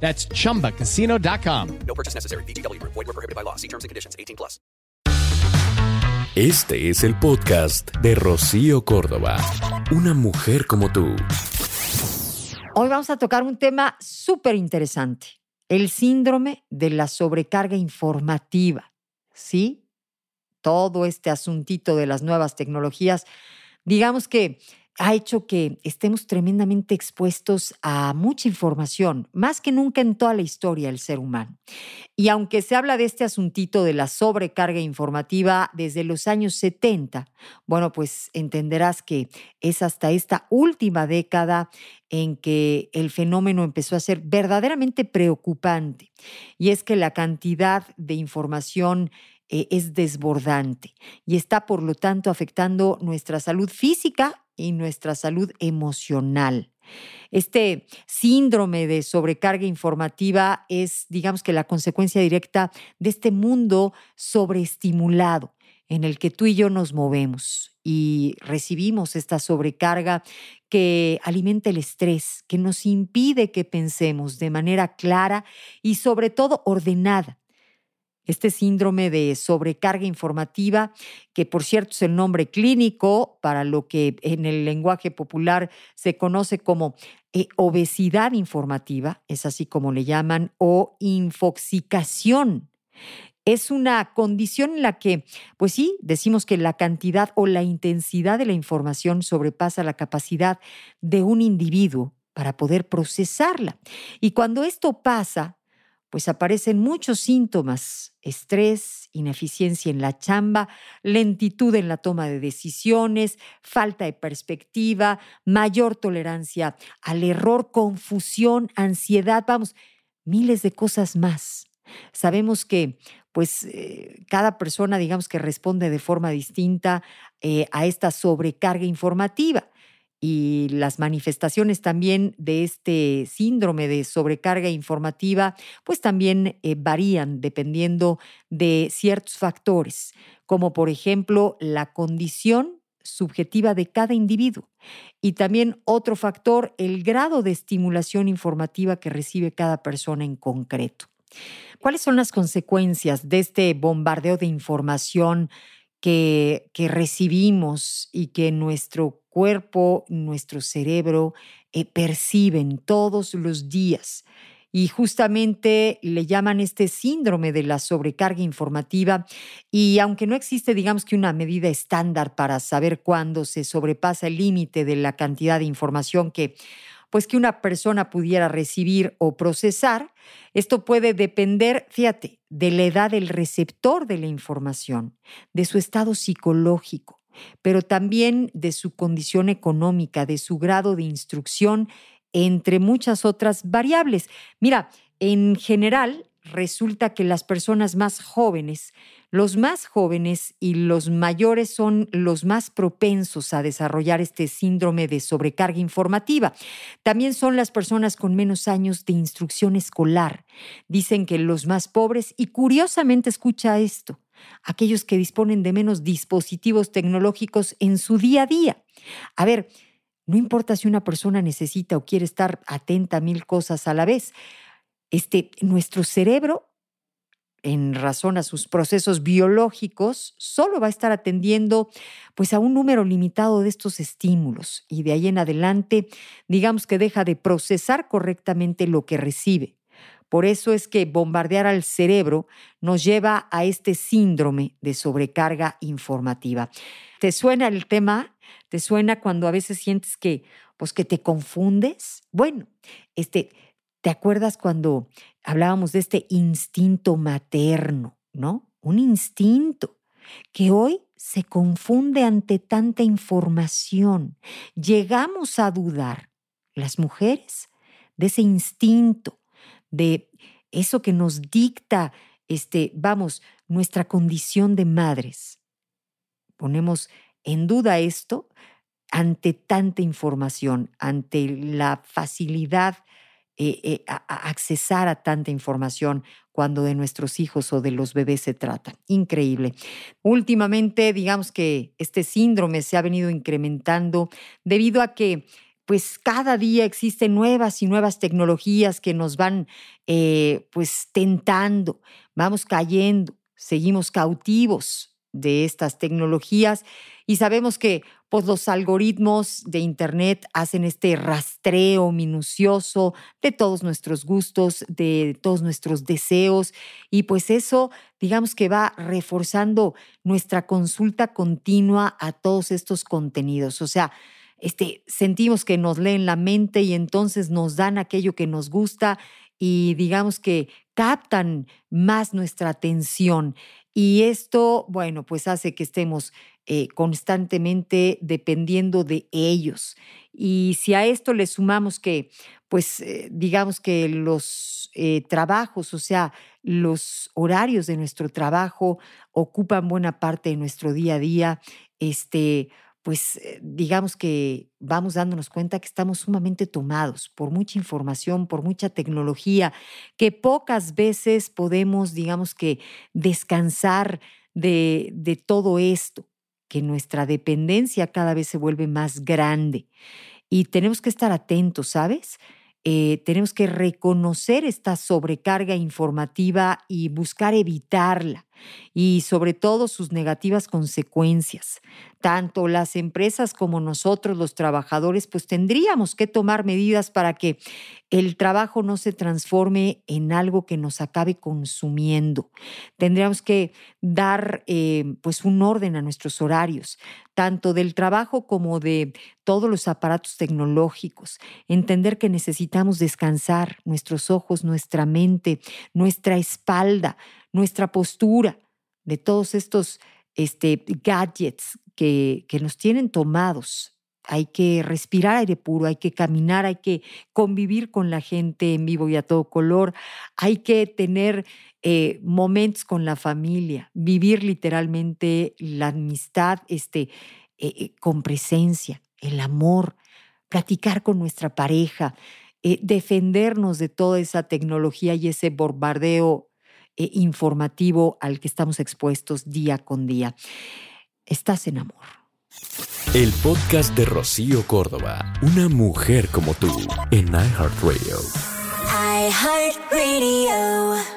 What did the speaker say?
That's chumbacasino.com. No purchase necessary. BGW. Void were prohibited by law. See terms and conditions. 18 plus. Este es el podcast de Rocío Córdoba. Una mujer como tú. Hoy vamos a tocar un tema súper interesante, el síndrome de la sobrecarga informativa. ¿Sí? Todo este asuntito de las nuevas tecnologías, digamos que ha hecho que estemos tremendamente expuestos a mucha información, más que nunca en toda la historia del ser humano. Y aunque se habla de este asuntito de la sobrecarga informativa desde los años 70, bueno, pues entenderás que es hasta esta última década en que el fenómeno empezó a ser verdaderamente preocupante. Y es que la cantidad de información eh, es desbordante y está, por lo tanto, afectando nuestra salud física y nuestra salud emocional. Este síndrome de sobrecarga informativa es, digamos que, la consecuencia directa de este mundo sobreestimulado en el que tú y yo nos movemos y recibimos esta sobrecarga que alimenta el estrés, que nos impide que pensemos de manera clara y sobre todo ordenada este síndrome de sobrecarga informativa, que por cierto es el nombre clínico para lo que en el lenguaje popular se conoce como eh, obesidad informativa, es así como le llaman, o infoxicación. Es una condición en la que, pues sí, decimos que la cantidad o la intensidad de la información sobrepasa la capacidad de un individuo para poder procesarla. Y cuando esto pasa, pues aparecen muchos síntomas, estrés, ineficiencia en la chamba, lentitud en la toma de decisiones, falta de perspectiva, mayor tolerancia al error, confusión, ansiedad, vamos, miles de cosas más. Sabemos que pues eh, cada persona digamos que responde de forma distinta eh, a esta sobrecarga informativa y las manifestaciones también de este síndrome de sobrecarga informativa, pues también eh, varían dependiendo de ciertos factores, como por ejemplo la condición subjetiva de cada individuo y también otro factor, el grado de estimulación informativa que recibe cada persona en concreto. ¿Cuáles son las consecuencias de este bombardeo de información que, recibimos y que nuestro cuerpo, nuestro cerebro eh, perciben todos los días. Y justamente le llaman este síndrome de la sobrecarga informativa. Y aunque no existe, digamos que una medida estándar para saber cuándo se sobrepasa el límite de la cantidad de información que pues que una persona pudiera recibir o procesar, esto puede depender, fíjate, de la edad del receptor de la información, de su estado psicológico, pero también de su condición económica, de su grado de instrucción, entre muchas otras variables. Mira, en general resulta que las personas más jóvenes, los más jóvenes y los mayores son los más propensos a desarrollar este síndrome de sobrecarga informativa. También son las personas con menos años de instrucción escolar. Dicen que los más pobres, y curiosamente escucha esto, aquellos que disponen de menos dispositivos tecnológicos en su día a día. A ver, no importa si una persona necesita o quiere estar atenta a mil cosas a la vez. Este, nuestro cerebro, en razón a sus procesos biológicos, solo va a estar atendiendo pues a un número limitado de estos estímulos y de ahí en adelante, digamos que deja de procesar correctamente lo que recibe. Por eso es que bombardear al cerebro nos lleva a este síndrome de sobrecarga informativa. ¿Te suena el tema? ¿Te suena cuando a veces sientes que, pues, que te confundes? Bueno, este, ¿te acuerdas cuando hablábamos de este instinto materno, ¿no? Un instinto que hoy se confunde ante tanta información. Llegamos a dudar, las mujeres, de ese instinto, de eso que nos dicta, este, vamos, nuestra condición de madres. Ponemos en duda esto ante tanta información, ante la facilidad eh, eh, a, accesar a tanta información cuando de nuestros hijos o de los bebés se trata. Increíble. Últimamente, digamos que este síndrome se ha venido incrementando debido a que pues cada día existen nuevas y nuevas tecnologías que nos van eh, pues tentando, vamos cayendo, seguimos cautivos de estas tecnologías y sabemos que pues, los algoritmos de Internet hacen este rastreo minucioso de todos nuestros gustos, de todos nuestros deseos y pues eso digamos que va reforzando nuestra consulta continua a todos estos contenidos. O sea, este, sentimos que nos leen la mente y entonces nos dan aquello que nos gusta y digamos que captan más nuestra atención. Y esto, bueno, pues hace que estemos eh, constantemente dependiendo de ellos. Y si a esto le sumamos que, pues, eh, digamos que los eh, trabajos, o sea, los horarios de nuestro trabajo ocupan buena parte de nuestro día a día, este, pues digamos que vamos dándonos cuenta que estamos sumamente tomados por mucha información, por mucha tecnología, que pocas veces podemos, digamos que, descansar de, de todo esto, que nuestra dependencia cada vez se vuelve más grande. Y tenemos que estar atentos, ¿sabes? Eh, tenemos que reconocer esta sobrecarga informativa y buscar evitarla y sobre todo sus negativas consecuencias. Tanto las empresas como nosotros, los trabajadores, pues tendríamos que tomar medidas para que el trabajo no se transforme en algo que nos acabe consumiendo. Tendríamos que dar eh, pues un orden a nuestros horarios, tanto del trabajo como de todos los aparatos tecnológicos. Entender que necesitamos descansar nuestros ojos, nuestra mente, nuestra espalda, nuestra postura de todos estos este, gadgets que, que nos tienen tomados. Hay que respirar aire puro, hay que caminar, hay que convivir con la gente en vivo y a todo color, hay que tener eh, momentos con la familia, vivir literalmente la amistad este, eh, eh, con presencia, el amor, platicar con nuestra pareja, defendernos de toda esa tecnología y ese bombardeo informativo al que estamos expuestos día con día. Estás en amor. El podcast de Rocío Córdoba, una mujer como tú, en iHeartRadio. iHeartRadio.